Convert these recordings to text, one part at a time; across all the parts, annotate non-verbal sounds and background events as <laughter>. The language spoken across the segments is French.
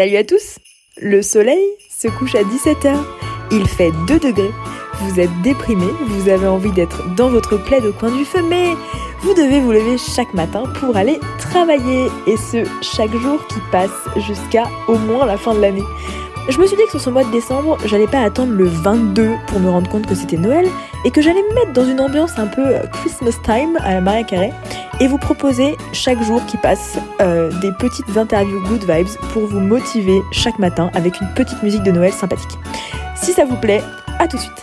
Salut à tous Le soleil se couche à 17h. Il fait 2 degrés. Vous êtes déprimé, vous avez envie d'être dans votre plaid au coin du feu, mais vous devez vous lever chaque matin pour aller travailler. Et ce, chaque jour qui passe jusqu'à au moins la fin de l'année. Je me suis dit que sur ce mois de décembre, j'allais pas attendre le 22 pour me rendre compte que c'était Noël et que j'allais me mettre dans une ambiance un peu Christmas time à la Maria Carré et vous proposer chaque jour qui passe euh, des petites interviews good vibes pour vous motiver chaque matin avec une petite musique de Noël sympathique. Si ça vous plaît, à tout de suite.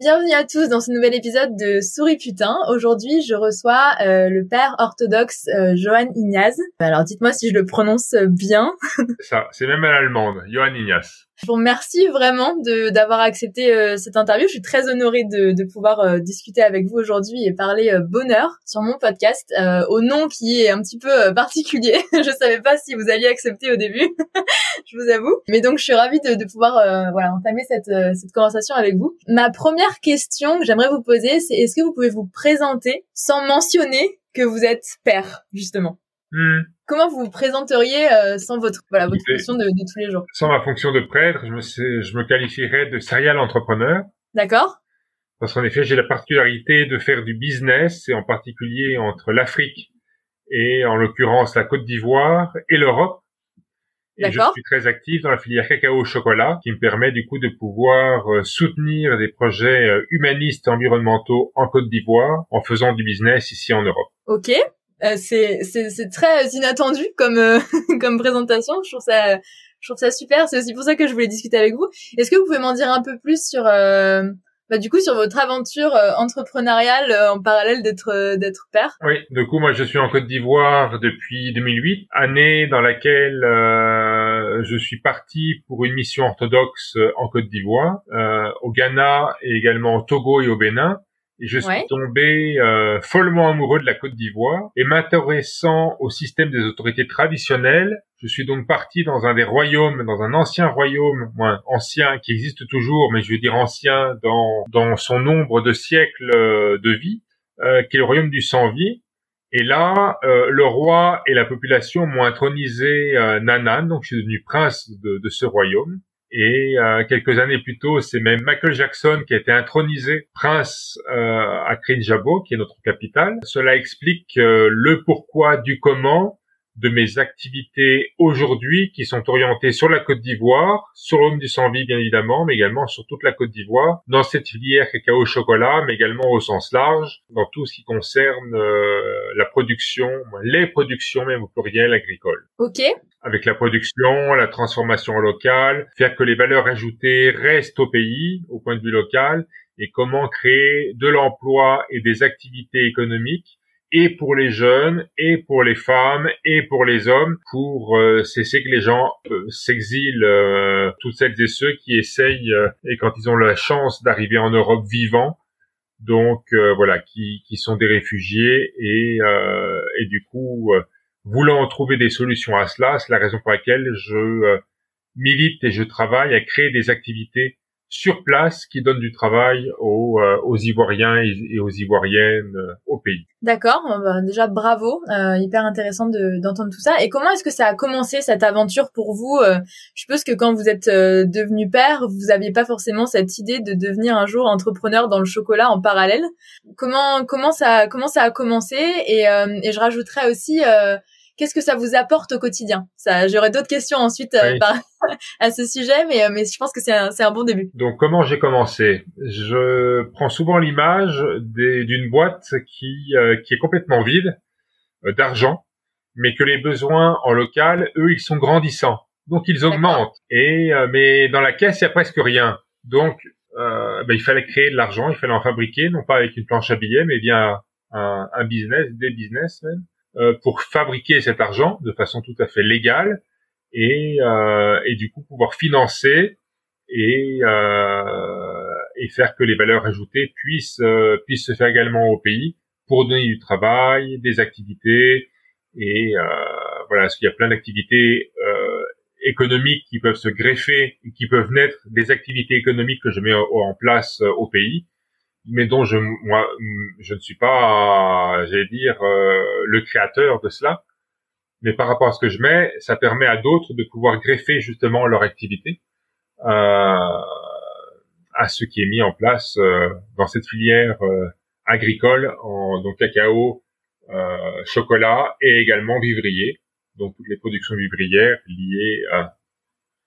Bienvenue à tous dans ce nouvel épisode de Souris Putain. Aujourd'hui, je reçois euh, le père orthodoxe euh, Johann Ignaz. Alors, dites-moi si je le prononce bien. Ça, c'est même à l'allemande, Johann Ignaz. Je vous remercie vraiment d'avoir accepté euh, cette interview. Je suis très honorée de, de pouvoir euh, discuter avec vous aujourd'hui et parler euh, bonheur sur mon podcast au nom qui est un petit peu particulier. <laughs> je savais pas si vous alliez accepter au début, <laughs> je vous avoue. Mais donc je suis ravie de, de pouvoir voilà entamer cette cette conversation avec vous. Ma première question que j'aimerais vous poser, c'est est-ce que vous pouvez vous présenter sans mentionner que vous êtes père justement? Hmm. Comment vous vous présenteriez euh, sans votre voilà votre fonction de, de, tous les jours? Sans ma fonction de prêtre, je me je me qualifierais de serial entrepreneur. D'accord. Parce qu'en effet, j'ai la particularité de faire du business et en particulier entre l'Afrique et en l'occurrence la Côte d'Ivoire et l'Europe. Et je suis très actif dans la filière cacao au chocolat, qui me permet du coup de pouvoir euh, soutenir des projets euh, humanistes et environnementaux en Côte d'Ivoire en faisant du business ici en Europe. Ok. Euh, c'est c'est très inattendu comme euh, <laughs> comme présentation. Je trouve ça je trouve ça super. C'est aussi pour ça que je voulais discuter avec vous. Est-ce que vous pouvez m'en dire un peu plus sur euh, bah, du coup sur votre aventure entrepreneuriale en parallèle d'être d'être père? Oui, du coup moi je suis en Côte d'Ivoire depuis 2008, année dans laquelle je suis parti pour une mission orthodoxe en Côte d'Ivoire, au Ghana et également au Togo et au Bénin et je suis tombé euh, follement amoureux de la Côte d'Ivoire et m'intéressant au système des autorités traditionnelles. Je suis donc parti dans un des royaumes, dans un ancien royaume, moins ancien qui existe toujours, mais je veux dire ancien dans dans son nombre de siècles euh, de vie, euh, qui est le royaume du Sanvier. Et là, euh, le roi et la population m'ont intronisé Nanan, donc je suis devenu prince de, de ce royaume. Et euh, quelques années plus tôt, c'est même Michael Jackson qui a été intronisé prince euh, à Krinjabo, qui est notre capitale. Cela explique euh, le pourquoi du comment de mes activités aujourd'hui qui sont orientées sur la Côte d'Ivoire, sur l'homme du sang bien évidemment, mais également sur toute la Côte d'Ivoire, dans cette filière cacao chocolat, mais également au sens large, dans tout ce qui concerne euh, la production, les productions même au pluriel agricole. Ok. Avec la production, la transformation locale, faire que les valeurs ajoutées restent au pays, au point de vue local, et comment créer de l'emploi et des activités économiques et pour les jeunes, et pour les femmes, et pour les hommes, pour euh, cesser que les gens euh, s'exilent, euh, toutes celles et ceux qui essayent, et quand ils ont la chance d'arriver en Europe vivants, donc voilà, qui, qui sont des réfugiés, et, et du coup, voulant trouver des solutions à cela, c'est la raison pour laquelle je milite et je travaille à créer des activités sur place qui donne du travail aux, euh, aux Ivoiriens et, aux Ivoiriennes euh, au pays. D'accord, bah, déjà bravo, euh, hyper intéressant d'entendre tout ça. Et comment est-ce que ça a commencé cette aventure pour vous Je suppose que quand vous êtes devenu père, vous n'aviez pas forcément cette idée de devenir un jour entrepreneur dans le chocolat en parallèle. Comment comment ça comment ça a commencé? Et, et je rajouterais aussi qu'est-ce que ça vous apporte au quotidien? Ça, j'aurais d'autres questions ensuite euh, <laughs> à ce sujet, mais euh, mais je pense que c'est un, c'est un bon début. Donc comment j'ai commencé? Je prends souvent l'image d'une boîte qui euh, qui est complètement vide d'argent, mais que les besoins en local, eux, ils sont grandissants, donc ils augmentent. Et mais dans la caisse, il y a presque rien. Donc ben, il fallait créer de l'argent, il fallait en fabriquer, non pas avec une planche à billets, mais bien un, un business, des business même. Euh, pour fabriquer cet argent de façon tout à fait légale et, euh, et du coup pouvoir financer et, euh, et faire que les valeurs ajoutées puissent, puissent se faire également au pays pour donner du travail, des activités et voilà, parce qu'il y a plein d'activités économiques qui peuvent se greffer, qui peuvent naître des activités économiques que je mets en place au pays mais dont je moi je ne suis pas j'allais dire euh, le créateur de cela. Mais par rapport à ce que je mets, ça permet à d'autres de pouvoir greffer justement leur activité euh, à ce qui est mis en place euh, dans cette filière euh, agricole, en donc cacao, euh, chocolat et également vivrier, donc toutes les productions vivrières liées à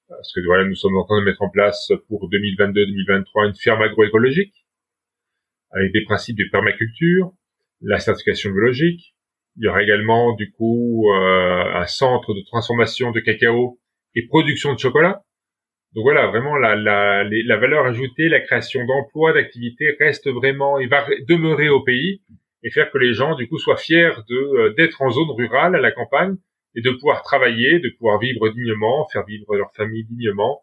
parce que voilà, nous sommes en train de mettre en place pour 2022-2023 une ferme agroécologique avec des principes de permaculture, la certification biologique. Il y aura également du coup euh, un centre de transformation de cacao et production de chocolat. Donc voilà, vraiment la, la, la valeur ajoutée, la création d'emplois, d'activités reste vraiment et va demeurer au pays et faire que les gens du coup soient fiers de euh, d'être en zone rurale, à la campagne, et de pouvoir travailler, de pouvoir vivre dignement, faire vivre leur famille dignement,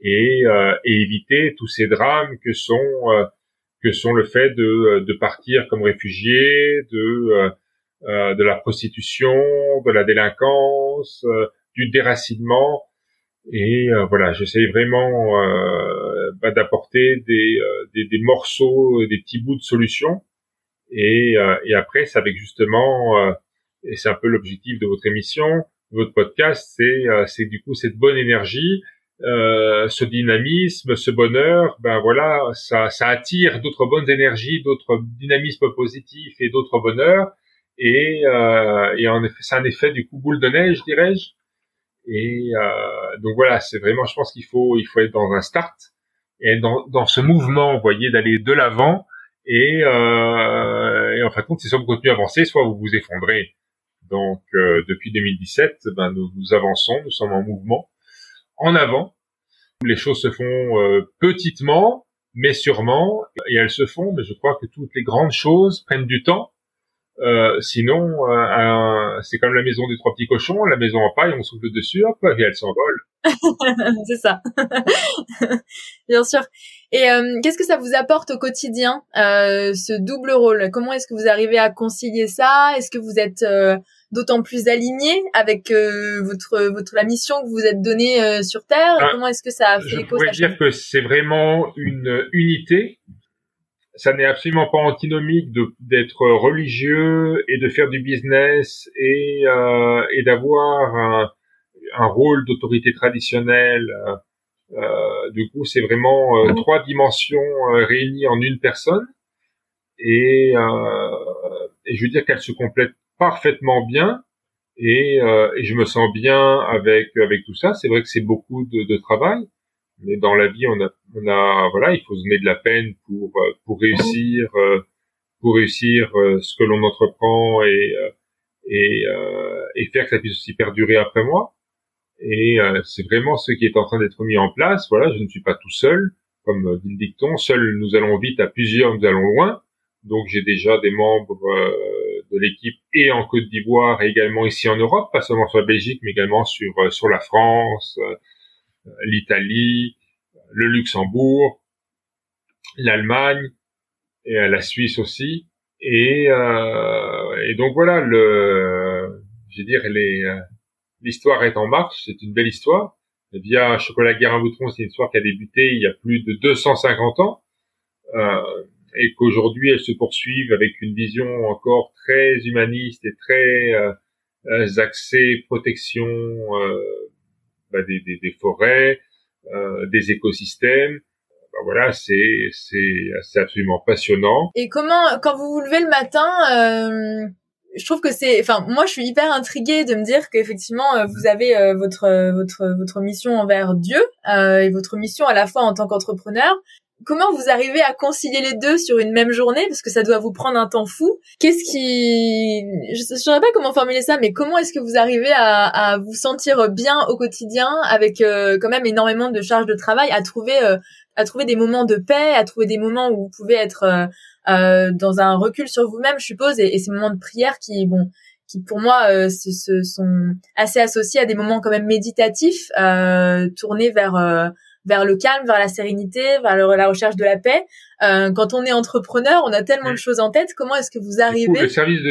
et, euh, et éviter tous ces drames que sont que sont le fait de, de partir comme réfugiés, de de la prostitution, de la délinquance, du déracinement. Et voilà, j'essaye vraiment bah, d'apporter des, des, des morceaux, des petits bouts de solutions et, euh, et après, c'est avec justement, euh, et c'est un peu l'objectif de votre émission, de votre podcast, c'est euh, c'est du coup cette bonne énergie, ce dynamisme, ce bonheur, ben voilà, ça, ça attire d'autres bonnes énergies, d'autres dynamismes positifs et d'autres bonheurs. Et, euh, et en effet, c'est un effet du coup boule de neige, dirais-je. Et euh, donc voilà, c'est vraiment, je pense qu'il faut, il faut être dans un start et dans, dans ce mouvement, vous voyez, d'aller de l'avant et, euh, et en fin de compte, c'est soit vous continuez à avancer, soit vous vous effondrez. Donc euh, depuis 2017, ben, nous, avançons, nous sommes en mouvement, en avant. Les choses se font euh, petitement, mais sûrement, et elles se font. Mais je crois que toutes les grandes choses prennent du temps. Euh, sinon, euh, c'est comme la maison des trois petits cochons, la maison en paille, on souffle dessus, hop, et elle s'envole. <laughs> c'est ça. <laughs> Bien sûr. Et euh, qu'est-ce que ça vous apporte au quotidien, euh, ce double rôle? Comment est-ce que vous arrivez à concilier ça? Est-ce que vous êtes euh, d'autant plus aligné avec votre, votre la mission que vous vous êtes donnée sur Terre ah, Comment est-ce que ça a fait Je pourrais dire que c'est vraiment une unité. Ça n'est absolument pas antinomique d'être religieux et de faire du business et, et d'avoir un, un rôle d'autorité traditionnelle euh, du coup, c'est vraiment euh, trois dimensions euh, réunies en une personne. Et, et je veux dire qu'elles se complètent parfaitement bien. Et, et, je me sens bien avec avec tout ça. C'est vrai que c'est beaucoup de, de, travail, mais dans la vie, on a, on a, voilà, il faut se mettre de la peine pour pour réussir, pour réussir ce que l'on entreprend et et, et faire que ça puisse aussi perdurer après moi. Et euh, c'est vraiment ce qui est en train d'être mis en place. Voilà, je ne suis pas tout seul, comme dit le dicton. Seul nous allons vite, à plusieurs nous allons loin. Donc j'ai déjà des membres euh, de l'équipe et en Côte d'Ivoire et également ici en Europe, pas seulement sur la Belgique, mais également sur euh, sur la France, l'Italie, le Luxembourg, l'Allemagne et la Suisse aussi. Et, et donc voilà, le, je veux dire, l'histoire est en marche, c'est une belle histoire. Via Chocolat Guérin Boutron, c'est une histoire qui a débuté il y a plus de 250 ans, euh, et qu'aujourd'hui elle se poursuit avec une vision encore très humaniste et très euh, euh axée protection euh, bah, des, des, des, forêts, euh, des écosystèmes. Bah, voilà, c'est c'est absolument passionnant. Et comment, quand vous vous levez le matin, je trouve que c'est enfin moi je suis hyper intriguée de me dire qu'effectivement euh, vous avez euh, votre votre votre mission envers Dieu euh, et votre mission à la fois en tant qu'entrepreneur comment vous arrivez à concilier les deux sur une même journée? Parce que ça doit vous prendre un temps fou. Qu'est-ce qui je ne saurais pas comment formuler ça mais comment est-ce que vous arrivez à, à vous sentir bien au quotidien avec quand même énormément de charges de travail à trouver à trouver des moments de paix à trouver des moments où vous pouvez être euh, dans un recul sur vous-même, je suppose, et, ces moments de prière qui, bon, qui pour moi euh, se, sont assez associés à des moments quand même méditatifs, euh, tournés vers euh, vers le calme, vers la sérénité, vers la recherche de la paix. Euh, quand on est entrepreneur, on a tellement de choses en tête. Comment est-ce que vous arrivez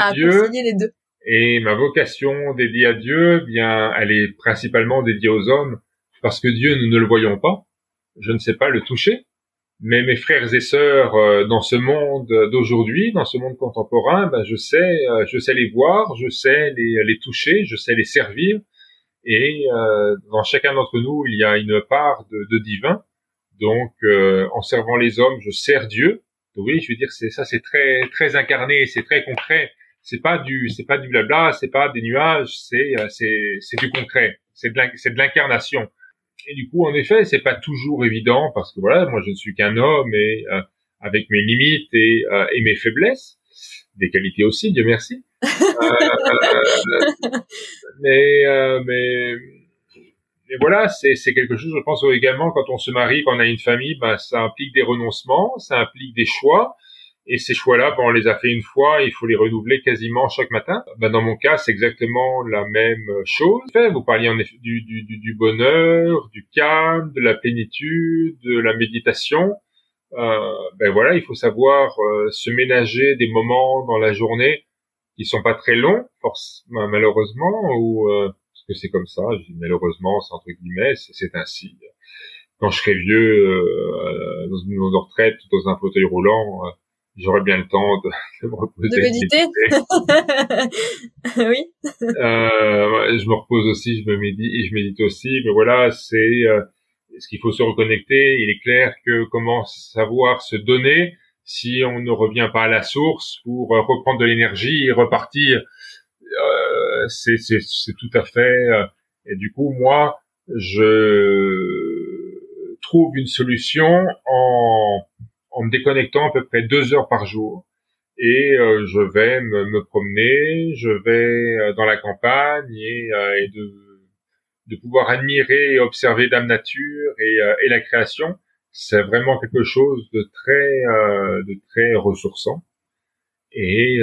à Dieu concilier les deux? Et ma vocation dédiée à Dieu, eh bien, elle est principalement dédiée aux hommes, parce que Dieu, nous ne le voyons pas. Je ne sais pas le toucher mais mes frères et sœurs euh, dans ce monde d'aujourd'hui, dans ce monde contemporain, ben, je sais, euh, je sais les voir, je sais les, les toucher, je sais les servir, et euh, dans chacun d'entre nous, il y a une part de, de divin. Donc, en servant les hommes, je sers Dieu. Oui, je veux dire, c'est ça, c'est très très incarné, c'est très concret. C'est pas du, c'est pas du blabla, c'est pas des nuages, c'est c'est c'est du concret, c'est de l'incarnation. Et du coup, en effet, c'est pas toujours évident parce que voilà, moi je ne suis qu'un homme et euh, avec mes limites et, euh, et, mes faiblesses, des qualités aussi, Dieu merci. <laughs> Euh, mais, mais mais voilà, c'est c'est quelque chose. Je pense également quand on se marie, quand on a une famille, ben ça implique des renoncements, ça implique des choix. Et ces choix-là, ben, on les a fait une fois, il faut les renouveler quasiment chaque matin. Ben, dans mon cas, c'est exactement la même chose. Vous parliez en effet du, du, du, bonheur, du calme, de la plénitude, de la méditation. Euh, ben voilà, il faut savoir euh, se ménager des moments dans la journée qui sont pas très longs, malheureusement, ou euh, parce que c'est comme ça. Je dis malheureusement, c'est entre guillemets, c'est ainsi. Quand je serai vieux, euh, dans une maison de retraite, dans un fauteuil roulant, j'aurais bien le temps de, <laughs> de me reposer. De méditer. <laughs> oui. Euh, je me repose aussi, je me médite et je médite aussi. Mais voilà, c'est euh, ce qu'il faut se reconnecter. Il est clair que comment savoir se donner si on ne revient pas à la source pour euh, reprendre de l'énergie et repartir. Euh, c'est tout à fait. Euh, et du coup, moi, je trouve une solution en en me déconnectant à peu près deux heures par jour. Et euh, je vais me, me, promener, je vais euh, dans la campagne et, euh, et de, de, pouvoir admirer et observer Dame Nature et, et la création, c'est vraiment quelque chose de très, de très ressourçant. Et,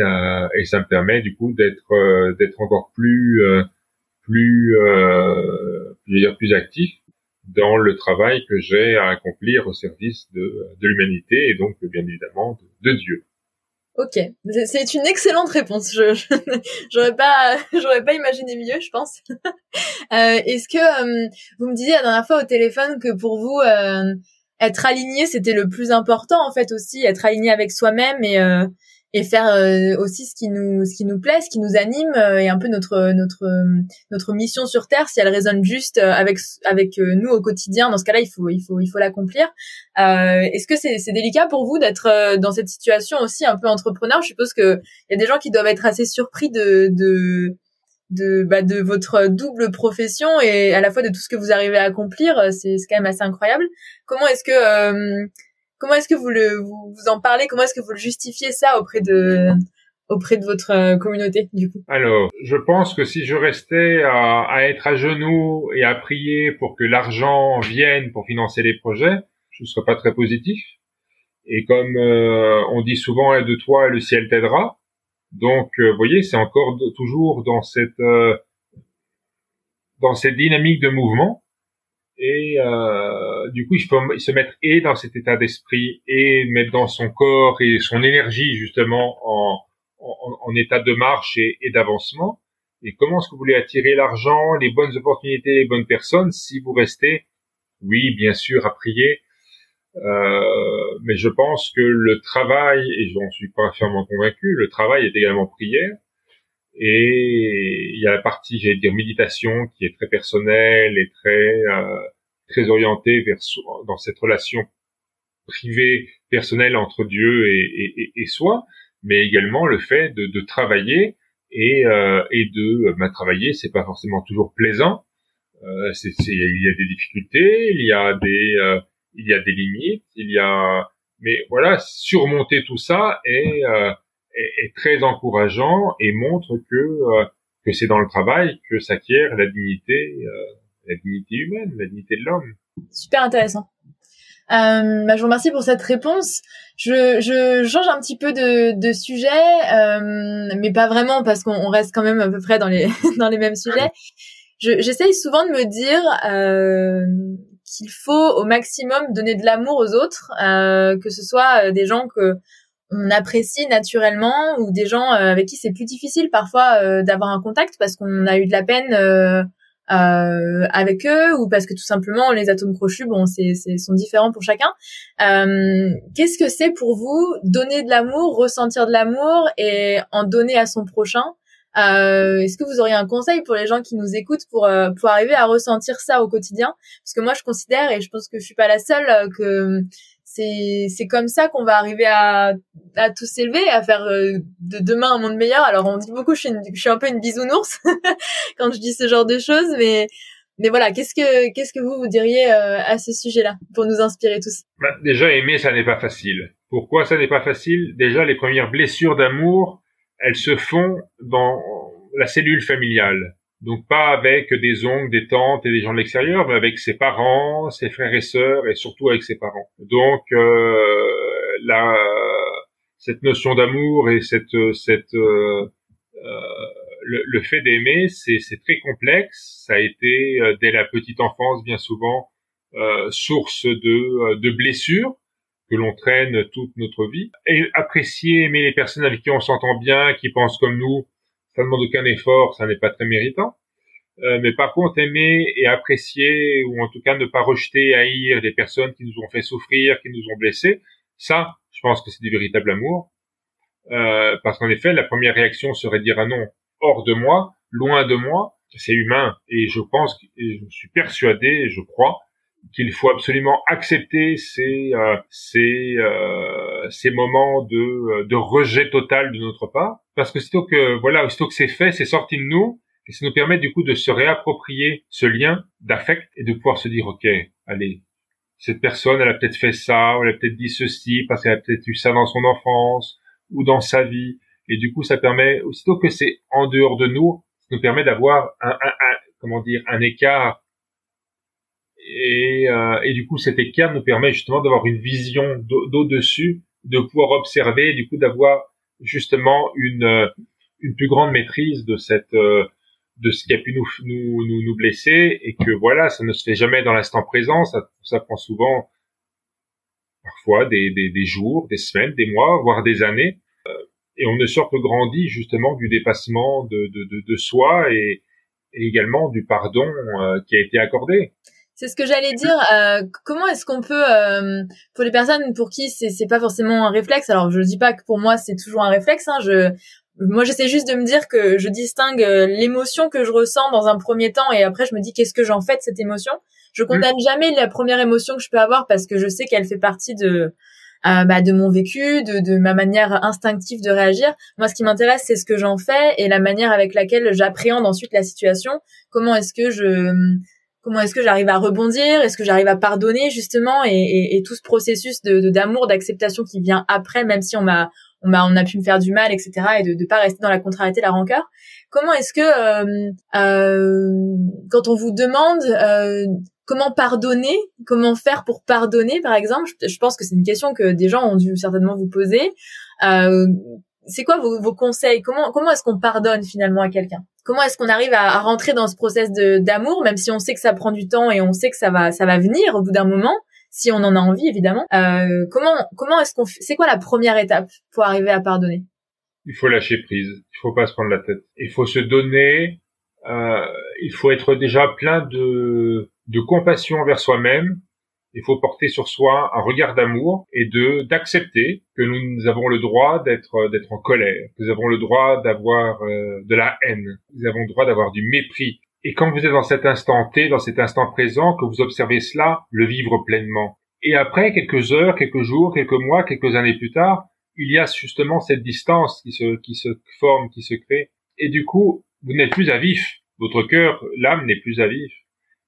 et ça me permet du coup d'être, encore plus, plus, je veux plus actif dans le travail que j'ai à accomplir au service de, l'humanité et donc bien évidemment de, de Dieu. Ok, c'est une excellente réponse. Je <laughs> j'aurais pas <laughs> j'aurais pas imaginé mieux, je pense. <laughs> euh, Est-ce que euh, vous me disiez la dernière fois au téléphone que pour vous euh, être aligné c'était le plus important en fait aussi, être aligné avec soi-même et et faire euh, aussi ce qui nous ce qui nous plaît, ce qui nous anime euh, et un peu notre notre notre mission sur terre si elle résonne juste euh, avec avec nous au quotidien dans ce cas-là il faut il faut il faut l'accomplir. est-ce que c'est c'est délicat pour vous d'être dans cette situation aussi un peu entrepreneur? Je suppose que il y a des gens qui doivent être assez surpris de de de bah, de votre double profession et à la fois de tout ce que vous arrivez à accomplir, c'est c'est quand même assez incroyable. Comment est-ce que Comment est-ce que vous le vous, en parlez? Comment est-ce que vous le justifiez ça auprès de auprès de votre euh, communauté du coup? Alors, je pense que si je restais à, à, être à genoux et à prier pour que l'argent vienne pour financer les projets, je ne serais pas très positif. Et comme euh, on dit souvent aide de toi et le ciel t'aidera. Donc, euh, vous voyez, c'est encore toujours dans cette dans cette dynamique de mouvement. Et euh, du coup, il faut se mettre et dans cet état d'esprit et mettre dans son corps et son énergie justement en, en, en état de marche et, et d'avancement. Et comment est-ce que vous voulez attirer l'argent, les bonnes opportunités, les bonnes personnes si vous restez, oui, bien sûr, à prier, euh, mais je pense que le travail, et j'en suis pas fermement convaincu, le travail est également prière. Et il y a la partie, j'allais dire, méditation qui est très personnelle et très euh, très orientée vers dans cette relation privée, personnelle entre Dieu et, et, et soi, mais également le fait de, de travailler et, euh, et de bah, travailler, c'est pas forcément toujours plaisant. Euh, c'est, il y a des difficultés, il y a des euh, il y a des limites, il y a mais voilà surmonter tout ça et euh, est, très encourageant et montre que euh, que c'est dans le travail que s'acquiert la dignité euh, la dignité humaine, la dignité de l'homme. Super intéressant. Euh, bah, je vous remercie pour cette réponse. Je, je change un petit peu de, de sujet, euh, mais pas vraiment parce qu'on reste quand même à peu près dans les <laughs> dans les mêmes sujets. J'essaye souvent de me dire euh, qu'il faut au maximum donner de l'amour aux autres, euh, que ce soit des gens que on apprécie naturellement ou des gens euh, avec qui c'est plus difficile parfois euh, d'avoir un contact parce qu'on a eu de la peine euh, euh, avec eux ou parce que tout simplement les atomes crochus, bon, c'est, sont différents pour chacun. Euh, qu'est-ce que c'est pour vous donner de l'amour, ressentir de l'amour et en donner à son prochain? Euh, Est-ce que vous auriez un conseil pour les gens qui nous écoutent pour pour arriver à ressentir ça au quotidien? Parce que moi, je considère et je pense que je suis pas la seule que c'est comme ça qu'on va arriver à à tous s'élever, à faire euh, de demain un monde meilleur. Alors on dit beaucoup, je suis, je suis un peu une bisounours <laughs> quand je dis ce genre de choses, mais mais voilà, qu'est-ce que qu'est-ce que vous vous diriez euh, à ce sujet-là pour nous inspirer tous? Bah, Déjà aimer, ça n'est pas facile. Pourquoi ça n'est pas facile? Déjà les premières blessures d'amour, elles se font dans la cellule familiale. Donc pas avec des oncles, des tantes et des gens de l'extérieur, mais avec ses parents, ses frères et sœurs et surtout avec ses parents. Donc euh, la, cette notion d'amour et cette, cette euh, euh le, le, fait d'aimer, c'est, très complexe. Ça a été euh, dès la petite enfance bien souvent euh, source de, de blessures que l'on traîne toute notre vie. Et apprécier, aimer les personnes avec qui on s'entend bien, qui pensent comme nous, ça demande aucun effort, ça n'est pas très méritant. Euh, mais par contre, aimer et apprécier, ou en tout cas ne pas rejeter, haïr des personnes qui nous ont fait souffrir, qui nous ont blessés, ça, je pense que c'est du véritable amour. Euh, parce qu'en effet, la première réaction serait de dire ah non, hors de moi, loin de moi, c'est humain. Et je pense, et je suis persuadé, je crois, qu'il faut absolument accepter ces euh, ces euh, ces moments de de rejet total de notre part. Parce que sitôt que voilà aussitôt que c'est fait c'est sorti de nous et ça nous permet du coup de se réapproprier ce lien d'affect et de pouvoir se dire ok allez cette personne elle a peut-être fait ça ou elle a peut-être dit ceci parce qu'elle a peut-être eu ça dans son enfance ou dans sa vie. Et du coup ça permet aussitôt que c'est en dehors de nous ça nous permet d'avoir un, un, un comment dire un écart et, euh, et du coup, cet écart nous permet justement d'avoir une vision d'au-dessus, de pouvoir observer, du coup d'avoir justement une, euh, une plus grande maîtrise de cette euh, de ce qui a pu nous, nous, nous, nous blesser et que voilà, ça ne se fait jamais dans l'instant présent, ça, ça prend souvent parfois des, des, des, jours, des semaines, des mois, voire des années. et on ne sort que grandi justement du dépassement de, de, de, de soi et, et, également du pardon qui a été accordé. C'est ce que j'allais dire. Euh, comment est-ce qu'on peut, euh, pour les personnes pour qui c'est c'est pas forcément un réflexe. Alors je dis pas que pour moi c'est toujours un réflexe. Hein, je moi j'essaie juste de me dire que je distingue euh, l'émotion que je ressens dans un premier temps et après je me dis qu'est-ce que j'en fais de cette émotion. Je mmh. condamne jamais la première émotion que je peux avoir parce que je sais qu'elle fait partie de euh, bah, de mon vécu, de, de ma manière instinctive de réagir. Moi, ce qui m'intéresse, c'est ce que j'en fais et la manière avec laquelle j'appréhende ensuite la situation. Comment est-ce que je comment est-ce que j'arrive à rebondir est-ce que j'arrive à pardonner justement et, et, et tout ce processus de d'amour d'acceptation qui vient après même si on m'a on m'a on a pu me faire du mal etc et de ne pas rester dans la contrariété la rancœur. Comment est-ce que euh, euh, quand on vous demande euh, comment pardonner comment faire pour pardonner par exemple je, je pense que c'est une question que des gens ont dû certainement vous poser. Euh, c'est quoi vos, vos, conseils? Comment comment est-ce qu'on pardonne finalement à quelqu'un? Comment est-ce qu'on arrive à, à, rentrer dans ce process d'amour, même si on sait que ça prend du temps et on sait que ça va ça va venir au bout d'un moment, si on en a envie évidemment. Euh, comment comment est-ce qu'on c'est quoi la première étape pour arriver à pardonner? Il faut lâcher prise. Il faut pas se prendre la tête. Il faut se donner. Euh, il faut être déjà plein de de compassion envers soi-même il faut porter sur soi un regard d'amour et de d'accepter que nous avons le droit d'être d'être en colère, nous avons le droit d'avoir euh, de la haine, nous avons le droit d'avoir du mépris. Et quand vous êtes dans cet instant T, dans cet instant présent, que vous observez cela, le vivre pleinement. Et après, quelques heures, quelques jours, quelques mois, quelques années plus tard, il y a justement cette distance qui se, qui se forme, qui se crée. Et du coup, vous n'êtes plus à vif. Votre cœur, l'âme n'est plus à vif.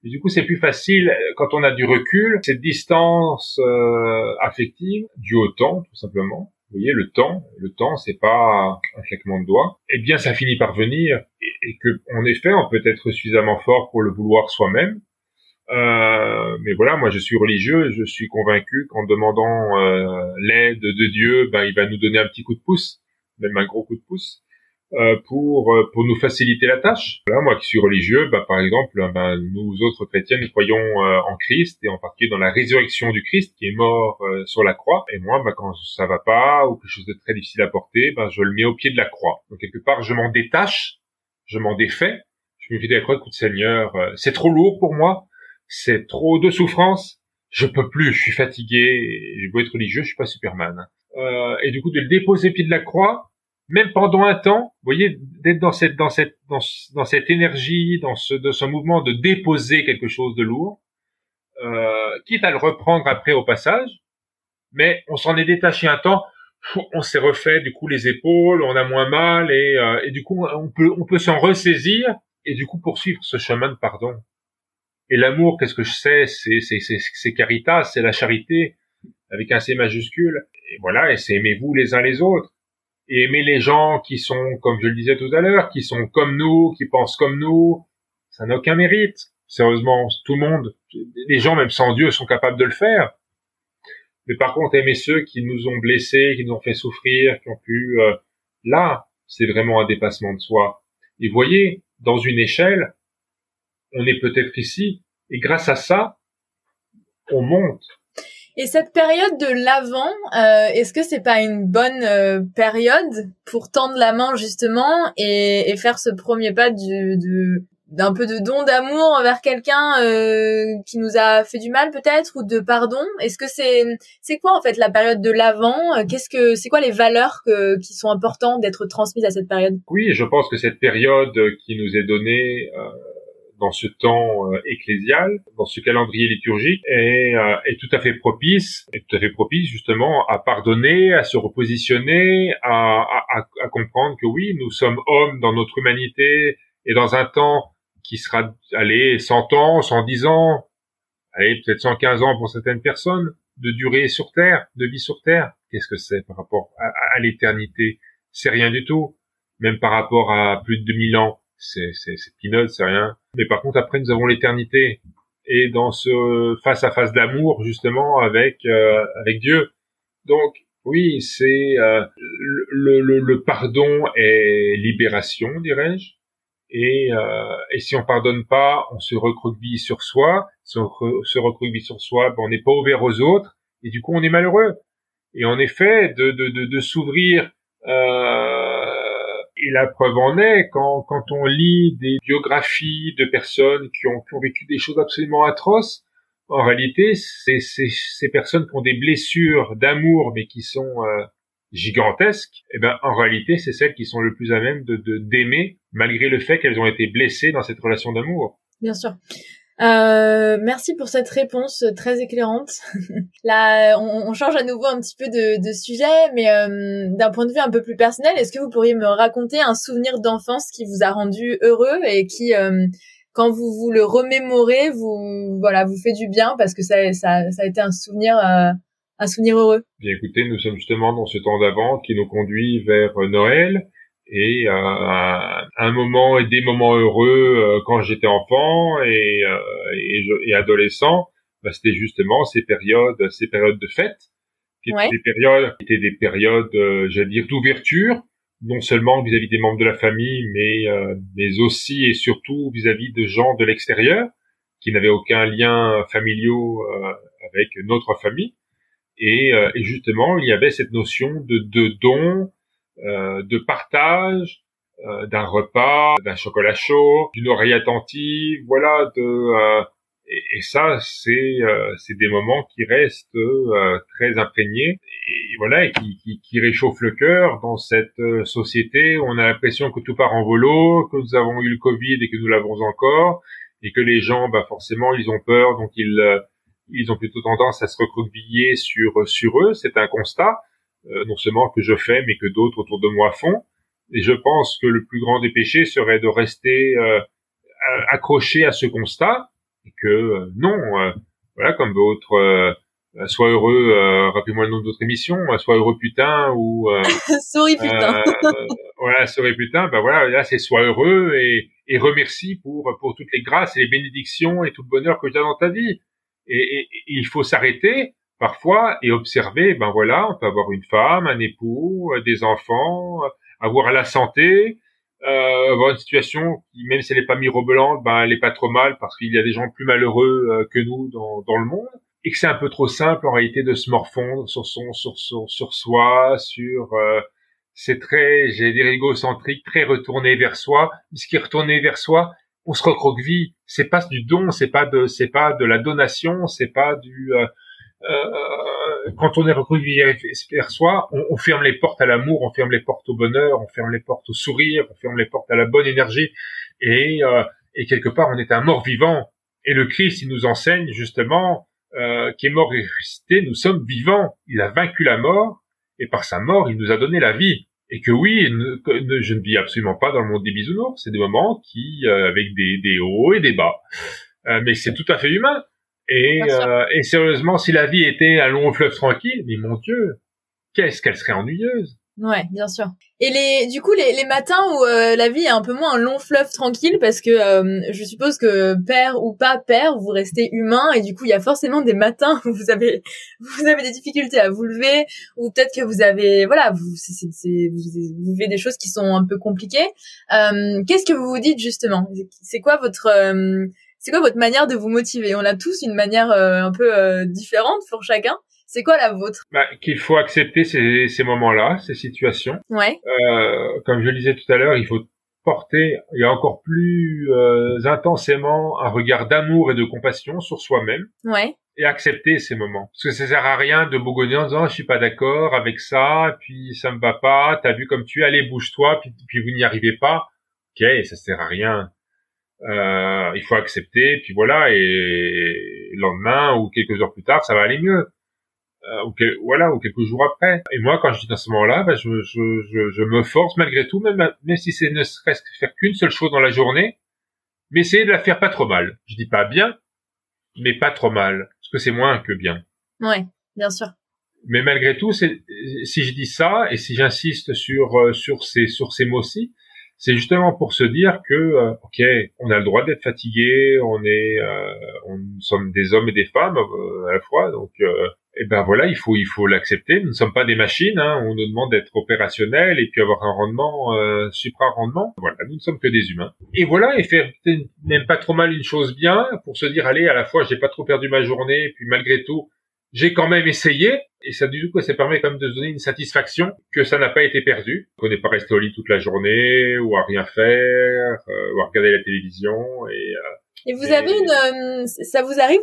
Et du coup, c'est plus facile quand on a du recul, cette distance euh, affective due au temps, tout simplement. Vous voyez, le temps, le temps, c'est pas un claquement de doigts. Eh bien, ça finit par venir, et, que, en effet, on peut être suffisamment fort pour le vouloir soi-même. Euh, mais voilà, moi, je suis religieux, et je suis convaincu qu'en demandant euh, l'aide de Dieu, ben, il va nous donner un petit coup de pouce, même un gros coup de pouce. Euh, pour euh, pour nous faciliter la tâche. Là, moi qui suis religieux, bah, par exemple, bah, nous autres chrétiens, nous croyons euh, en Christ et en particulier dans la résurrection du Christ qui est mort sur la croix. Et moi, bah, quand ça va pas ou quelque chose de très difficile à porter, bah, je le mets au pied de la croix. Donc quelque part, je m'en détache, je m'en défais, je me dis écoute Seigneur, euh, c'est trop lourd pour moi, c'est trop de souffrance, je peux plus, je suis fatigué, je veux être religieux, je suis pas Superman. Euh, et du coup de le déposer pied de la croix, même pendant un temps, vous voyez, d'être dans cette dans cette dans, cette énergie, dans ce de ce mouvement de déposer quelque chose de lourd, euh, quitte à le reprendre après au passage, mais on s'en est détaché un temps, on s'est refait du coup les épaules, on a moins mal et, euh, et du coup on peut on peut s'en ressaisir et du coup poursuivre ce chemin de pardon. Et l'amour, qu'est-ce que je sais? C'est c'est c'est caritas, c'est la charité avec un C majuscule. Et voilà, et c'est aimez-vous les uns les autres et aimer les gens qui sont, comme je le disais tout à l'heure, qui sont comme nous, qui pensent comme nous. Ça n'a aucun mérite. Sérieusement, tout le monde, les gens même sans Dieu sont capables de le faire. Mais par contre, aimer ceux qui nous ont blessés, qui nous ont fait souffrir, qui ont pu, euh, là, c'est vraiment un dépassement de soi. Et voyez, dans une échelle, on est peut-être ici, et grâce à ça, on monte. Et cette période de l'avant, euh, est-ce que c'est pas une bonne euh, période pour tendre la main justement et, et faire ce premier pas du, du d'un peu de don d'amour envers quelqu'un euh, qui nous a fait du mal peut-être ou de pardon? Est-ce que c'est c'est quoi en fait la période de l'avant? Qu'est-ce que c'est quoi les valeurs que, qui sont importantes d'être transmises à cette période? Oui, je pense que cette période qui nous est donnée euh, dans ce temps euh, ecclésial, dans ce calendrier liturgique, est, euh, est tout à fait propice, est tout à fait propice justement à pardonner, à se repositionner, à, à, à comprendre que oui, nous sommes hommes dans notre humanité et dans un temps qui sera, allez, 100 ans, 110 ans, allez, peut-être 115 ans pour certaines personnes, de durée sur Terre, de vie sur Terre. Qu'est-ce que c'est par rapport à, l'éternité? C'est rien du tout. Même par rapport à plus de 2000 ans, c'est peanuts, c'est rien. Mais par contre, après, nous avons l'éternité. Et dans ce face à face d'amour, justement, avec euh, avec Dieu. Donc, oui, c'est euh, le, le, le pardon est libération, dirais-je. Et, euh, et si on pardonne pas, on se recroqueville sur soi. Si on se recroqueville sur soi, ben on n'est pas ouvert aux autres, et du coup on est malheureux. Et en effet, de, de, de, de s'ouvrir, euh, et la preuve en est quand, quand on lit des biographies de personnes qui ont, qui ont vécu des choses absolument atroces. En réalité, c'est ces personnes qui ont des blessures d'amour, mais qui sont euh, gigantesques, eh ben en réalité c'est celles qui sont le plus à même de d'aimer malgré le fait qu'elles ont été blessées dans cette relation d'amour. Bien sûr. Euh, merci pour cette réponse très éclairante. <laughs> Là, on, on, change à nouveau un petit peu de, de sujet, mais euh, d'un point de vue un peu plus personnel, est-ce que vous pourriez me raconter un souvenir d'enfance qui vous a rendu heureux et qui, euh, quand vous vous le remémorez, vous voilà, vous fait du bien parce que ça, ça, ça a été un souvenir euh, un souvenir heureux? Bien écoutez, nous sommes justement dans ce temps d'avant qui nous conduit vers Noël et euh, un moment et des moments heureux euh, quand j'étais enfant et, euh, et, et, adolescent, bah, c'était justement ces périodes, ces périodes de fête, qui étaient des périodes, étaient des périodes, euh, j'allais dire, d'ouverture, non seulement vis-à-vis des membres de la famille, mais mais aussi et surtout vis-à-vis de gens de l'extérieur qui n'avaient aucun lien familial avec notre famille. Et, euh, et, justement, il y avait cette notion de, de don, euh, de partage, euh, d'un repas, d'un chocolat chaud, d'une oreille attentive, voilà, de euh, et, et, ça, c'est c'est des moments qui restent très imprégnés et voilà et qui, qui, qui réchauffent le cœur dans cette société. Où on a l'impression que tout part en volo, que nous avons eu le Covid et que nous l'avons encore, et que les gens, bah forcément, ils ont peur, donc ils ils ont plutôt tendance à se recroqueviller sur sur eux. C'est un constat, euh, non seulement que je fais, mais que d'autres autour de moi font. Et je pense que le plus grand des péchés serait de rester euh, accroché à ce constat et que euh, non, euh, voilà, comme votre Sois heureux, rappelez-moi le nom de votre émission, Sois heureux putain ou <laughs> Souris putain. voilà, souris putain, ben voilà, là c'est Sois heureux et, et remercie pour pour toutes les grâces et les bénédictions et tout le bonheur que tu as dans ta vie et, il faut s'arrêter parfois et observer, ben voilà, on peut avoir une femme, un époux, euh, des enfants, euh, avoir la santé, euh, avoir une situation qui, même si elle n'est pas mirobolante, ben elle est pas trop mal parce qu'il y a des gens plus malheureux que nous dans, dans le monde et que c'est un peu trop simple en réalité de se morfondre sur son, sur, sur, sur soi, sur c'est très, j'ai dire égocentrique, très retourné vers soi. Ce qui est retourné vers soi, on se recroqueville. C'est pas du don, c'est pas de, c'est pas de la donation, c'est pas du. Euh, euh, quand on est recroquevillé vers soi, on, on, ferme les portes à l'amour, on ferme les portes au bonheur, on ferme les portes au sourire, on ferme les portes à la bonne énergie, et, euh, et quelque part on est un mort vivant. Et le Christ, il nous enseigne justement euh, qui est mort et ressuscité, nous sommes vivants. Il a vaincu la mort, et par sa mort, il nous a donné la vie et que oui, je ne vis absolument pas dans le monde des bisounours. C'est des moments qui, euh, avec des, des, hauts et des bas, euh, mais c'est tout à fait humain. Et, euh, et sérieusement, si la vie était un long fleuve tranquille, mais mon Dieu, qu'est-ce qu'elle serait ennuyeuse? Ouais, bien sûr. Et les, du coup, les, les matins où euh, la vie est un peu moins un long fleuve tranquille, parce que euh, je suppose que père ou pas père, vous restez humain, et du coup, il y a forcément des matins où vous avez, <laughs> vous avez des difficultés à vous lever, ou peut-être que vous avez, voilà, vous, c'est, c'est, vous, vivez des choses qui sont un peu compliquées. Euh, qu'est-ce que vous vous dites justement? C'est quoi votre, c'est quoi votre manière de vous motiver? On a tous une manière un peu différente pour chacun. C'est quoi la vôtre? Bah, Qu'il faut accepter ces, ces moments-là, ces situations. Ouais. Euh, comme je le disais tout à l'heure, il faut porter et encore plus euh, intensément un regard d'amour et de compassion sur soi-même. Ouais. Et accepter ces moments. Parce que ça sert à rien de bougonner en disant je suis pas d'accord avec ça, puis ça me va pas, t'as vu comme tu es, allez bouge-toi, puis, puis vous n'y arrivez pas. Ok, ça sert à rien. Euh, il faut accepter, puis voilà, et le lendemain ou quelques heures plus tard, ça va aller mieux euh, ou voilà, ou quelques jours après. Et moi, quand je dis dans ce moment-là, ben, je, je, je, je, me force malgré tout, même, même si c'est ne serait-ce que faire qu'une seule chose dans la journée, mais essayer de la faire pas trop mal. Je dis pas bien, mais pas trop mal, parce que c'est moins que bien. Ouais, bien sûr. Mais malgré tout, si je dis ça et si j'insiste sur euh, sur ces sur ces mots-ci, c'est justement pour se dire que euh, ok, on a le droit d'être fatigué, on est, euh, on sommes des hommes et des femmes à la fois, donc et eh ben voilà, il faut il faut l'accepter. Nous ne sommes pas des machines. Hein. On nous demande d'être opérationnel et puis avoir un rendement euh, supra rendement. Voilà, nous ne sommes que des humains. Et voilà, et faire même pas trop mal une chose bien pour se dire allez, à la fois j'ai pas trop perdu ma journée, et puis malgré tout j'ai quand même essayé. Et ça du coup ça permet quand même de se donner une satisfaction que ça n'a pas été perdu, qu'on n'est pas resté au lit toute la journée ou à rien faire, euh, ou à regarder la télévision et euh, et vous avez une, euh, ça vous arrive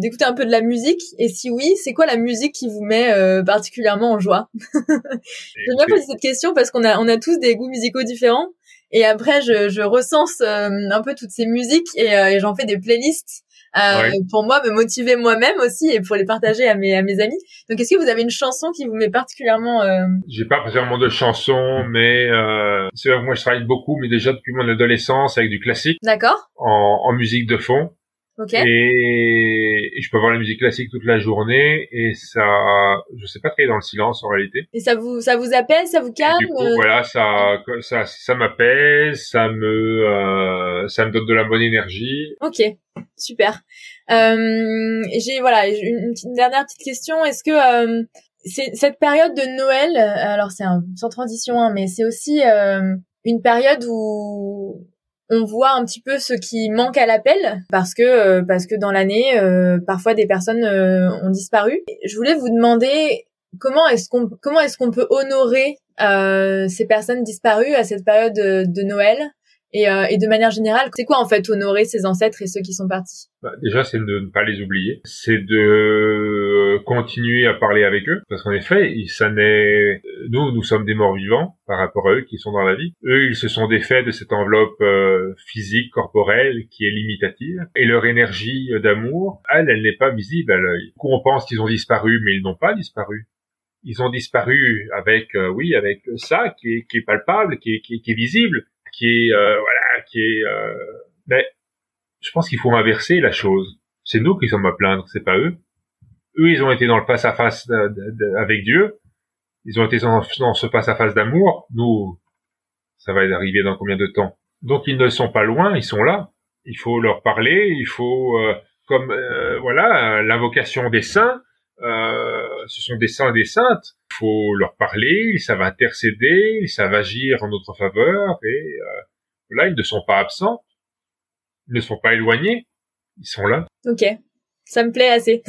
d'écouter un peu de la musique? Et si oui, c'est quoi la musique qui vous met euh, particulièrement en joie? J'aime bien poser cette question parce qu'on a, on a tous des goûts musicaux différents. Et après, je, je recense euh, un peu toutes ces musiques et, et j'en fais des playlists euh, pour moi me motiver moi-même aussi et pour les partager à mes à mes amis. Donc est-ce que vous avez une chanson qui vous met particulièrement euh... J'ai pas particulièrement de chanson, mais euh, c'est vrai que moi je travaille beaucoup, mais déjà depuis mon adolescence avec du classique. D'accord. En, en musique de fond. Ok. Et, je peux avoir la musique classique toute la journée et ça, je sais pas travailler dans le silence en réalité. Et ça vous, ça vous apaise, ça vous calme. du coup, voilà, ça, ça, ça m'apaise, ça me, euh, ça me donne de la bonne énergie. Ok, super. Euh, j'ai voilà une, une, dernière petite question. Est-ce que euh, c'est cette période de Noël, alors c'est sans transition, hein, mais c'est aussi euh, une période où on voit un petit peu ce qui manque à l'appel parce que euh, parce que dans l'année euh, parfois des personnes euh, ont disparu. Je voulais vous demander comment est-ce qu'on comment est-ce qu'on peut honorer ces personnes disparues à cette période de Noël? Et, euh, et de manière générale, c'est quoi en fait honorer ses ancêtres et ceux qui sont partis? Bah, Déjà, c'est de ne pas les oublier, c'est de continuer à parler avec eux, parce qu'en effet, ça n'est nous, nous sommes des morts vivants par rapport à eux qui sont dans la vie. Eux, ils se sont défaits de cette enveloppe euh, physique, corporelle, qui est limitative, et leur énergie d'amour, elle, elle n'est pas visible à l'œil. On pense qu'ils ont disparu, mais ils n'ont pas disparu. Ils ont disparu avec euh, oui avec ça qui est, qui est palpable qui est, qui est visible qui est euh, voilà, qui est. Euh, mais je pense qu'il faut inverser la chose. C'est nous qui sommes à plaindre, c'est pas eux. Eux, ils ont été dans le face à face avec Dieu. Ils ont été dans, ce face à face d'amour. Nous, ça va arriver dans combien de temps? Donc ils ne sont pas loin, ils sont là. Il faut leur parler. Il faut, euh, comme voilà, l'invocation des saints. Ce sont des saints et des saintes. Faut leur parler, ils savent intercéder, ils savent agir en notre faveur, et euh, là, ils ne sont pas absents, ils ne sont pas éloignés, ils sont là. Ok, ça me plaît assez.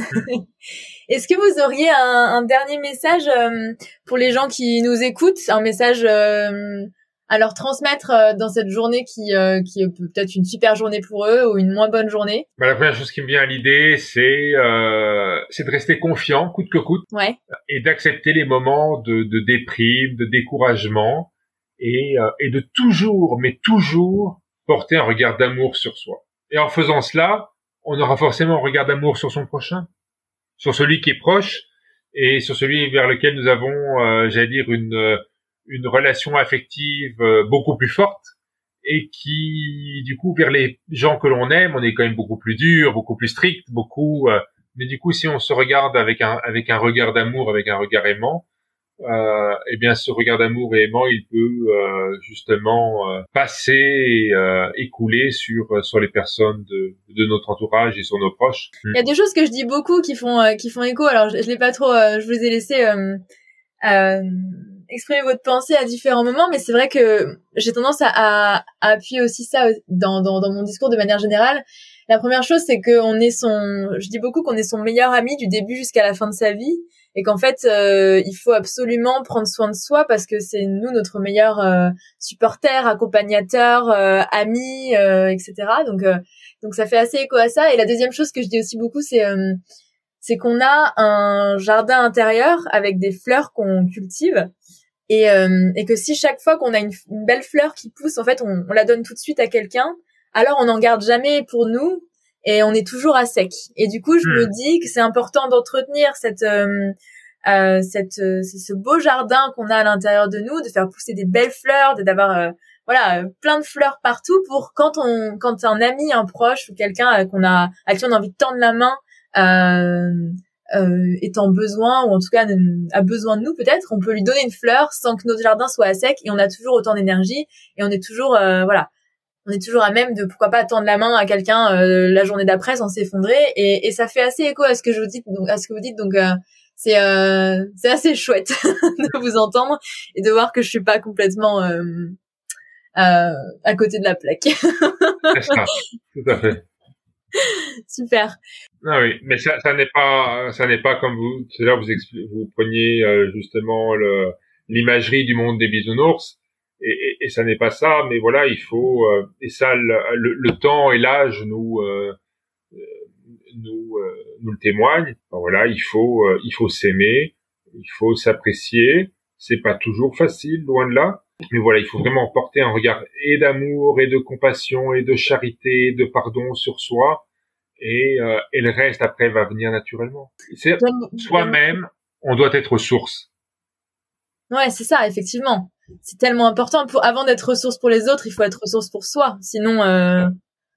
<laughs> Est-ce que vous auriez un, dernier message euh, pour les gens qui nous écoutent, un message euh, à leur transmettre euh, dans cette journée qui, euh, qui est peut-être une super journée pour eux ou une moins bonne journée bah, La première chose qui me vient à l'idée, c'est euh, de rester confiant, coûte que coûte, ouais. et d'accepter les moments de, de déprime, de découragement, et, euh, et de toujours, mais toujours, porter un regard d'amour sur soi. Et en faisant cela, on aura forcément un regard d'amour sur son prochain, sur celui qui est proche, et sur celui vers lequel nous avons, j'allais dire, une une relation affective euh, beaucoup plus forte et qui, du coup, vers les gens que l'on aime, on est quand même beaucoup plus dur, beaucoup plus strict, beaucoup. Euh, mais du coup, si on se regarde avec un avec un regard d'amour, avec un regard aimant, euh, eh bien, ce regard d'amour et aimant, il peut euh, justement euh, passer et, et, couler sur sur les personnes de, de notre entourage et sur nos proches. Il y a des choses que je dis beaucoup qui font qui font écho. Alors, je, je l'ai pas trop, je vous ai laissés exprimer votre pensée à différents moments, mais c'est vrai que j'ai tendance à, à, appuyer aussi ça dans, dans, dans, mon discours de manière générale. La première chose, c'est qu'on est son, je dis beaucoup qu'on est son meilleur ami du début jusqu'à la fin de sa vie, et qu'en fait, euh, il faut absolument prendre soin de soi parce que c'est nous notre meilleur euh, supporter, accompagnateur, euh, ami, euh, etc. Donc, donc ça fait assez écho à ça. Et la deuxième chose que je dis aussi beaucoup, c'est c'est qu'on a un jardin intérieur avec des fleurs qu'on cultive et, euh, et que si chaque fois qu'on a une, belle fleur qui pousse, en fait, on, la donne tout de suite à quelqu'un, alors on n'en garde jamais pour nous et on est toujours à sec. Et du coup, je me hmm. dis que c'est important d'entretenir cette euh, euh, cette ce beau jardin qu'on a à l'intérieur de nous, de faire pousser des belles fleurs, d'avoir voilà plein de fleurs partout pour quand on quand un ami, un proche ou quelqu'un qu'on a à qui on a envie de tendre la main euh, euh, est en besoin ou en tout cas a besoin de nous peut-être, on peut lui donner une fleur sans que notre jardin soit à sec et on a toujours autant d'énergie et on est toujours euh, voilà on est toujours à même de pourquoi pas tendre la main à quelqu'un euh, la journée d'après sans s'effondrer et, et, ça fait assez écho à ce que je vous dis donc à ce que vous dites donc euh, c'est euh, c'est assez chouette <laughs> de vous entendre et de voir que je suis pas complètement à côté de la plaque. tout à fait. <laughs> Super. Ah oui, mais ça, ça n'est pas, ça n'est pas comme vous. C'est là vous vous preniez euh, justement l'imagerie du monde des bisounours, et, et, et ça n'est pas ça. Mais voilà, il faut euh, et ça, le, le, temps et l'âge nous euh, nous nous le témoignent. voilà, il faut il faut s'aimer, il faut s'apprécier. C'est pas toujours facile, loin de là. Mais voilà, il faut vraiment porter un regard et d'amour et de compassion et de charité, de pardon sur soi. Et, euh, et le reste après va venir naturellement. C'est soi-même, on doit être ressource. Ouais, c'est ça, effectivement. C'est tellement important. Pour avant d'être ressource pour les autres, il faut être ressource pour soi. Sinon, euh,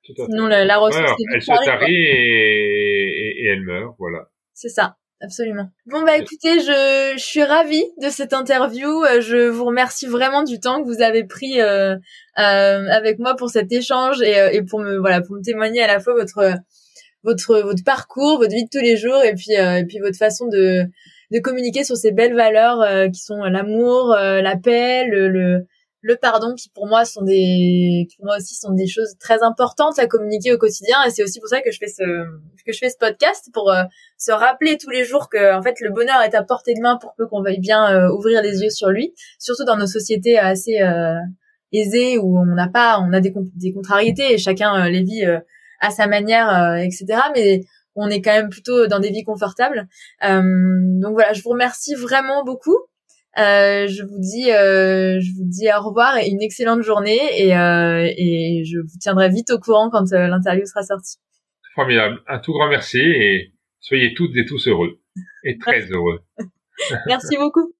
sinon la, ressource. elle se tarit et, et, elle meurt, voilà. C'est ça. Absolument. Bon bah écoutez, je, je, suis ravie de cette interview. Euh, je vous remercie vraiment du temps que vous avez pris euh, euh, avec moi pour cet échange et, euh, et, pour me voilà pour me témoigner à la fois votre votre votre parcours, votre vie de tous les jours et puis et puis votre façon de de communiquer sur ces belles valeurs qui sont l'amour, la paix, le le pardon qui pour moi sont des qui pour moi aussi sont des choses très importantes à communiquer au quotidien. Et c'est aussi pour ça que je fais ce que je fais ce podcast pour euh, se rappeler tous les jours que en fait le bonheur est à portée de main pour peu qu'on veuille bien euh, ouvrir les yeux sur lui. Surtout dans nos sociétés assez euh, aisées où on n'a pas on a des, des contrariétés et chacun les vit à sa manière etc mais on est quand même plutôt dans des vies confortables. Donc voilà je vous remercie vraiment beaucoup euh, je vous dis, euh, je vous dis au revoir et une excellente journée et, euh, et je vous tiendrai vite au courant quand euh, l'interview sera sortie. Formidable. Un tout grand merci et soyez toutes et tous heureux et <laughs> très heureux. merci beaucoup.